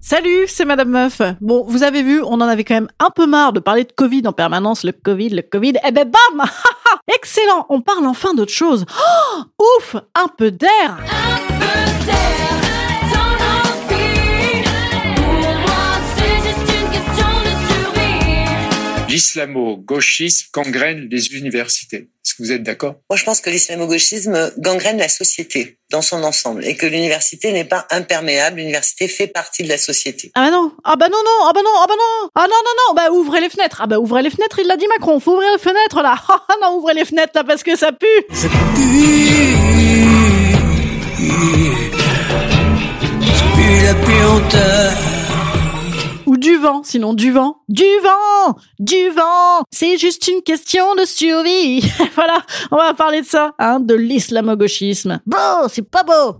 Salut, c'est Madame Meuf. Bon, vous avez vu, on en avait quand même un peu marre de parler de Covid en permanence, le Covid, le Covid. Eh ben bam Excellent, on parle enfin d'autre chose. Oh, ouf, un peu d'air L'islamo-gauchisme gangrène les universités. Est-ce que vous êtes d'accord? Moi, je pense que l'islamo-gauchisme gangrène la société dans son ensemble et que l'université n'est pas imperméable. L'université fait partie de la société. Ah bah non, ah bah non, non, ah bah non, ah bah non, ah non, non, non, bah ouvrez les fenêtres, ah bah ouvrez les fenêtres, il l'a dit Macron, faut ouvrir les fenêtres là, ah non, ouvrez les fenêtres là parce que ça pue. Ça pue, pue la puanteur. Vent, sinon du vent, du vent, du vent. C'est juste une question de survie. voilà, on va parler de ça, hein, de l'islamo-gauchisme. Beau, c'est pas beau.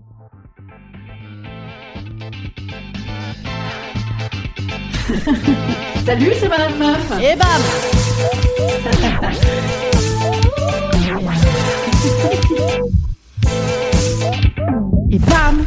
Salut, c'est Madame Meuf. Et bam. Et bam,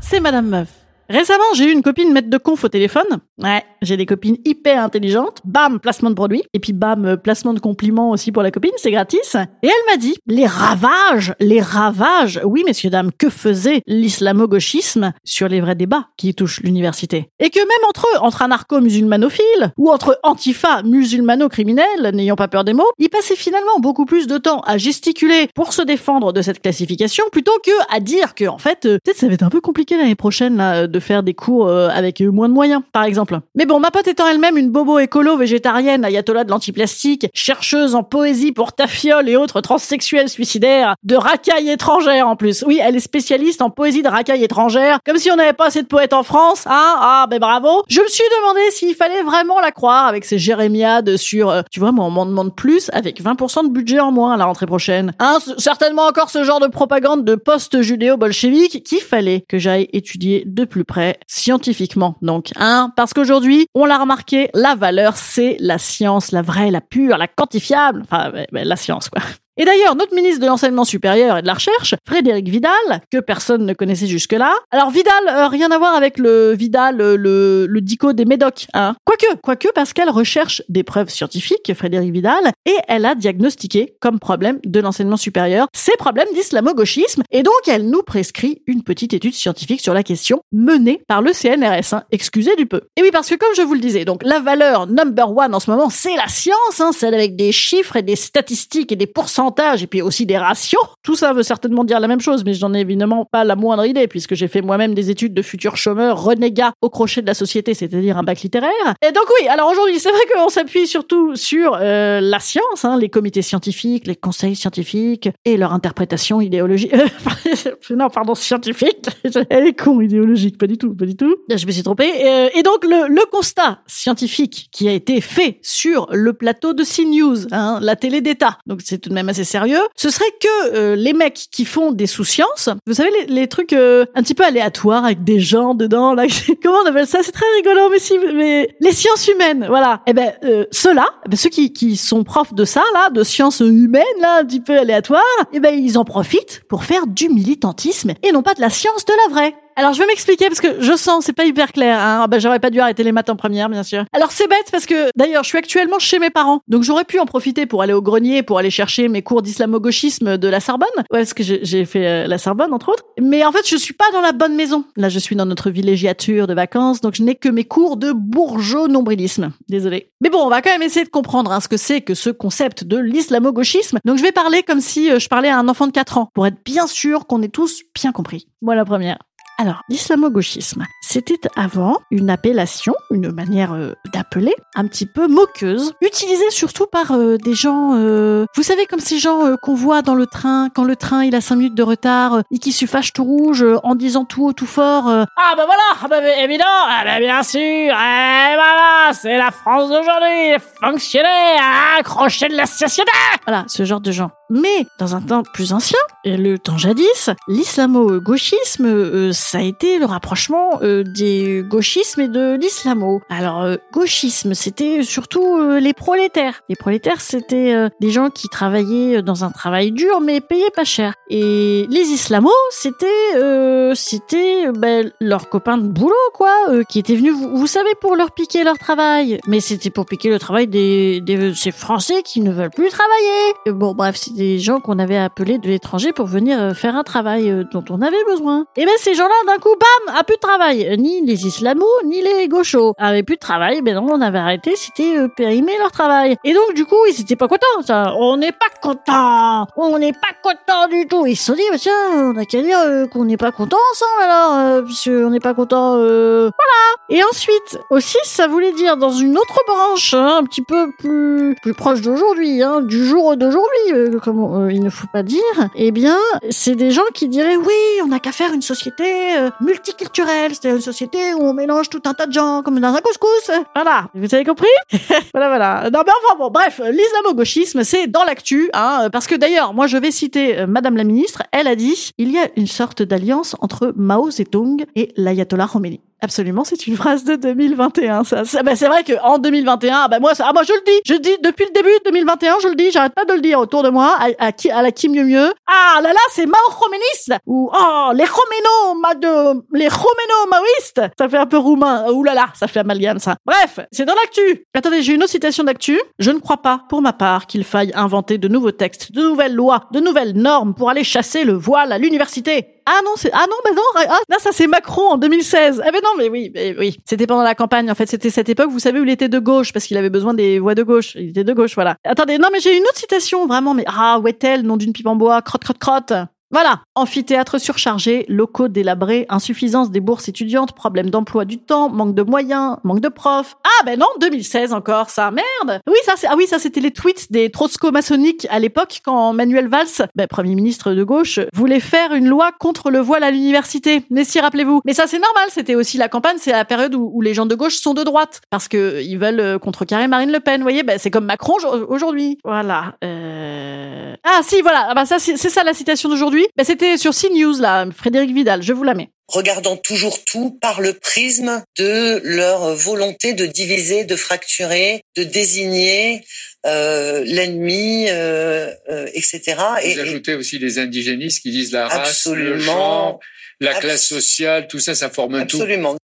c'est Madame Meuf. Récemment, j'ai eu une copine maître de conf au téléphone. Ouais, j'ai des copines hyper intelligentes. Bam, placement de produit. Et puis bam, euh, placement de compliments aussi pour la copine, c'est gratis. Et elle m'a dit, les ravages, les ravages, oui messieurs dames, que faisait l'islamo-gauchisme sur les vrais débats qui touchent l'université? Et que même entre eux, entre anarcho-musulmanophiles, ou entre antifa musulmano-criminels, n'ayant pas peur des mots, ils passaient finalement beaucoup plus de temps à gesticuler pour se défendre de cette classification plutôt que à dire que, en fait, euh, peut-être ça va être un peu compliqué l'année prochaine, là, de faire des cours euh, avec moins de moyens, par exemple. Mais bon, ma pote étant elle-même une bobo écolo végétarienne, ayatollah de l'antiplastique, chercheuse en poésie pour tafiole et autres transsexuels suicidaires, de racailles étrangères en plus. Oui, elle est spécialiste en poésie de racailles étrangères, comme si on n'avait pas assez de poètes en France, hein Ah, ben bravo Je me suis demandé s'il fallait vraiment la croire avec ses jérémiades sur, euh, tu vois, moi on m'en demande plus avec 20% de budget en moins à la rentrée prochaine. Hein, certainement encore ce genre de propagande de post-judéo-bolchevique qu'il fallait que j'aille étudier de plus près, scientifiquement donc, hein, parce qu'aujourd'hui, on l'a remarqué, la valeur c'est la science, la vraie, la pure, la quantifiable, enfin, la science quoi. Et d'ailleurs, notre ministre de l'enseignement supérieur et de la recherche, Frédéric Vidal, que personne ne connaissait jusque-là. Alors Vidal, euh, rien à voir avec le Vidal, euh, le, le dico des médocs, hein. Quoique, quoique, parce qu'elle recherche des preuves scientifiques, Frédéric Vidal, et elle a diagnostiqué comme problème de l'enseignement supérieur ces problèmes d'islamo-gauchisme, et donc elle nous prescrit une petite étude scientifique sur la question menée par le CNRS, hein. excusez du peu. Et oui, parce que comme je vous le disais, donc la valeur number one en ce moment, c'est la science, hein, celle avec des chiffres et des statistiques et des pourcentages, et puis aussi des ratios. Tout ça veut certainement dire la même chose, mais j'en ai évidemment pas la moindre idée, puisque j'ai fait moi-même des études de futurs chômeurs renégats au crochet de la société, c'est-à-dire un bac littéraire. Et donc oui, alors aujourd'hui, c'est vrai qu'on s'appuie surtout sur euh, la science, hein, les comités scientifiques, les conseils scientifiques et leur interprétation idéologique. non, pardon, scientifique. Elle est con, idéologique, pas du tout, pas du tout. Je me suis trompée. Euh, et donc le, le constat scientifique qui a été fait sur le plateau de CNews, hein, la télé d'État, donc c'est tout de même assez sérieux, ce serait que euh, les mecs qui font des sous-sciences, vous savez les, les trucs euh, un petit peu aléatoires avec des gens dedans, là, comment on appelle ça? C'est très rigolo, mais si, mais les sciences humaines, voilà. Et ben euh, ceux-là, eh ben, ceux qui, qui sont profs de ça, là, de sciences humaines, là, un petit peu aléatoires, et ben ils en profitent pour faire du militantisme et non pas de la science de la vraie. Alors je vais m'expliquer parce que je sens c'est pas hyper clair. Hein. Bah, j'aurais pas dû arrêter les maths en première, bien sûr. Alors c'est bête parce que d'ailleurs je suis actuellement chez mes parents, donc j'aurais pu en profiter pour aller au grenier, pour aller chercher mes cours d'islamo-gauchisme de la Sorbonne. Ouais, parce que j'ai- fait euh, la Sorbonne entre autres. Mais en fait je suis pas dans la bonne maison. Là je suis dans notre villégiature de vacances, donc je n'ai que mes cours de bourgeot nombrilisme. Désolé. Mais bon, on va quand même essayer de comprendre hein, ce que c'est que ce concept de l'islamo-gauchisme. Donc je vais parler comme si euh, je parlais à un enfant de 4 ans, pour être bien sûr qu'on ait tous bien compris. Moi la première. Alors, l'islamo-gauchisme, c'était avant une appellation, une manière euh, d'appeler, un petit peu moqueuse, utilisée surtout par euh, des gens, euh, vous savez, comme ces gens euh, qu'on voit dans le train, quand le train il a 5 minutes de retard, et qui se fâchent tout rouge en disant tout haut, tout fort, Ah bah voilà, ah bah évident, ah bah bien sûr, et voilà, c'est la France d'aujourd'hui, ah, accrochés de la société Voilà, ce genre de gens. Mais dans un temps plus ancien, le temps jadis, l'islamo-gauchisme, euh, ça a été le rapprochement euh, des gauchismes et de l'islamo. Alors, euh, gauchisme, c'était surtout euh, les prolétaires. Les prolétaires, c'était euh, des gens qui travaillaient dans un travail dur mais payaient pas cher. Et les islamos, c'était euh, c'était euh, ben, leurs copains de boulot, quoi, euh, qui étaient venus, vous, savez, pour leur piquer leur travail. Mais c'était pour piquer le travail des, des ces Français qui ne veulent plus travailler. Bon, bref, c'est des gens qu'on avait appelés de l'étranger pour venir euh, faire un travail euh, dont on avait besoin. Et ben ces gens-là, d'un coup, bam, a plus de travail. Euh, Ni les islamos, ni les gauchos avaient plus de travail. Ben non, on avait arrêté, c'était euh, périmer leur travail. Et donc, du coup, ils étaient pas contents. Ça. On n'est pas contents. On n'est pas contents du tout. Ils se sont dit, bah, tiens, on a qu'à dire qu'on n'est pas contents ensemble alors, euh, puisque on n'est pas contents. Voilà. Et ensuite, aussi, ça voulait dire dans une autre branche, hein, un petit peu plus plus proche d'aujourd'hui, hein, du jour d'aujourd'hui, comme il ne faut pas dire. Eh bien, c'est des gens qui diraient oui, on n'a qu'à faire une société euh, multiculturelle, c'est une société où on mélange tout un tas de gens comme dans un couscous. Voilà, vous avez compris? Voilà, voilà. Non, mais enfin bon, bref, l'islamo-gauchisme, c'est dans l'actu, hein, parce que d'ailleurs, moi, je vais citer euh, Madame la ministre. Elle a dit il y a une sorte d'alliance entre Mao Zedong et l'ayatollah Khomeini. Absolument, c'est une phrase de 2021. Ça, bah, c'est vrai que en 2021, bah moi, ah, moi je le dis, je le dis depuis le début de 2021, je le dis, j'arrête pas de le dire autour de moi, à, à, à la qui mieux mieux. Ah là là, c'est Mao Khomenis ou oh les Khomeno, ma de les Khomeno maoïstes. Ça fait un peu roumain. Ouh là là, ça fait amalgame ça. Bref, c'est dans l'actu. Attendez, j'ai une autre citation d'actu. Je ne crois pas, pour ma part, qu'il faille inventer de nouveaux textes, de nouvelles lois, de nouvelles normes pour aller chasser le voile à l'université. Ah non, c'est ah non, bah non, ah, là ça c'est Macron en 2016. Ah ben non, mais oui, mais oui, c'était pendant la campagne. En fait, c'était cette époque, vous savez, où il était de gauche parce qu'il avait besoin des voix de gauche. Il était de gauche, voilà. Attendez, non, mais j'ai une autre citation, vraiment, mais ah, Wettel, nom d'une pipe en bois, crotte, crotte, crotte. Voilà, amphithéâtre surchargé, locaux délabrés, insuffisance des bourses étudiantes, problème d'emploi du temps, manque de moyens, manque de profs. Ah ben non, 2016 encore, ça, merde. Oui, ça c'est ah oui, ça c'était les tweets des trotsko-maçonniques à l'époque quand Manuel Valls, ben, premier ministre de gauche, voulait faire une loi contre le voile à l'université. Mais si rappelez-vous. Mais ça c'est normal, c'était aussi la campagne, c'est la période où, les gens de gauche sont de droite parce que ils veulent euh, contrecarrer Marine Le Pen. Vous voyez, ben, c'est comme Macron au- aujourd'hui. Voilà. Euh... Ah si, voilà. Ah, bah, ça c'est ça la citation d'aujourd'hui. Ben, c'était sur CNews là, Frédéric Vidal. Je vous la mets. regardant toujours tout par le prisme de leur volonté de diviser, de fracturer, de désigner euh, l'ennemi, euh, euh, etc. Vous ajoutez aussi les indigénistes qui disent la race, le Absolument. genre, la classe sociale, tout ça, ça forme un tout. absolument.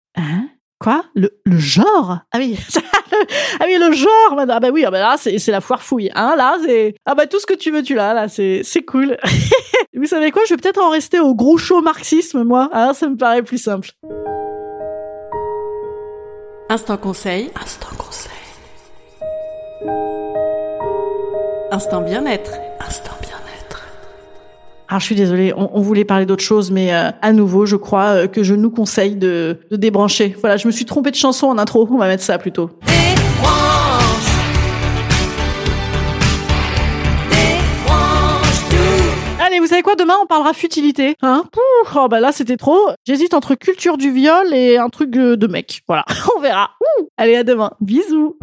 Hein Quoi? Le, le genre? Ah oui, ah oui le genre. madame. Ah bah oui, ah bah là c'est c'est la foire fouille. Hein là c'est ah bah tout ce que tu veux tu l'as là c'est c'est cool. Vous savez quoi? Je vais peut-être en rester au gros show marxisme moi. Ah ça me paraît plus simple. Instant conseil. Instant conseil. Instant bien-être. Instant. Alors je suis désolée, on, on voulait parler d'autre chose, mais euh, à nouveau, je crois euh, que je nous conseille de, de débrancher. Voilà, je me suis trompée de chanson en intro. On va mettre ça plutôt. Débranche. Débranche tout. Allez, vous savez quoi Demain, on parlera futilité. Hein? Pouh, Oh bah là, c'était trop. J'hésite entre culture du viol et un truc euh, de mec. Voilà, on verra. Ouh. Allez, à demain. Bisous.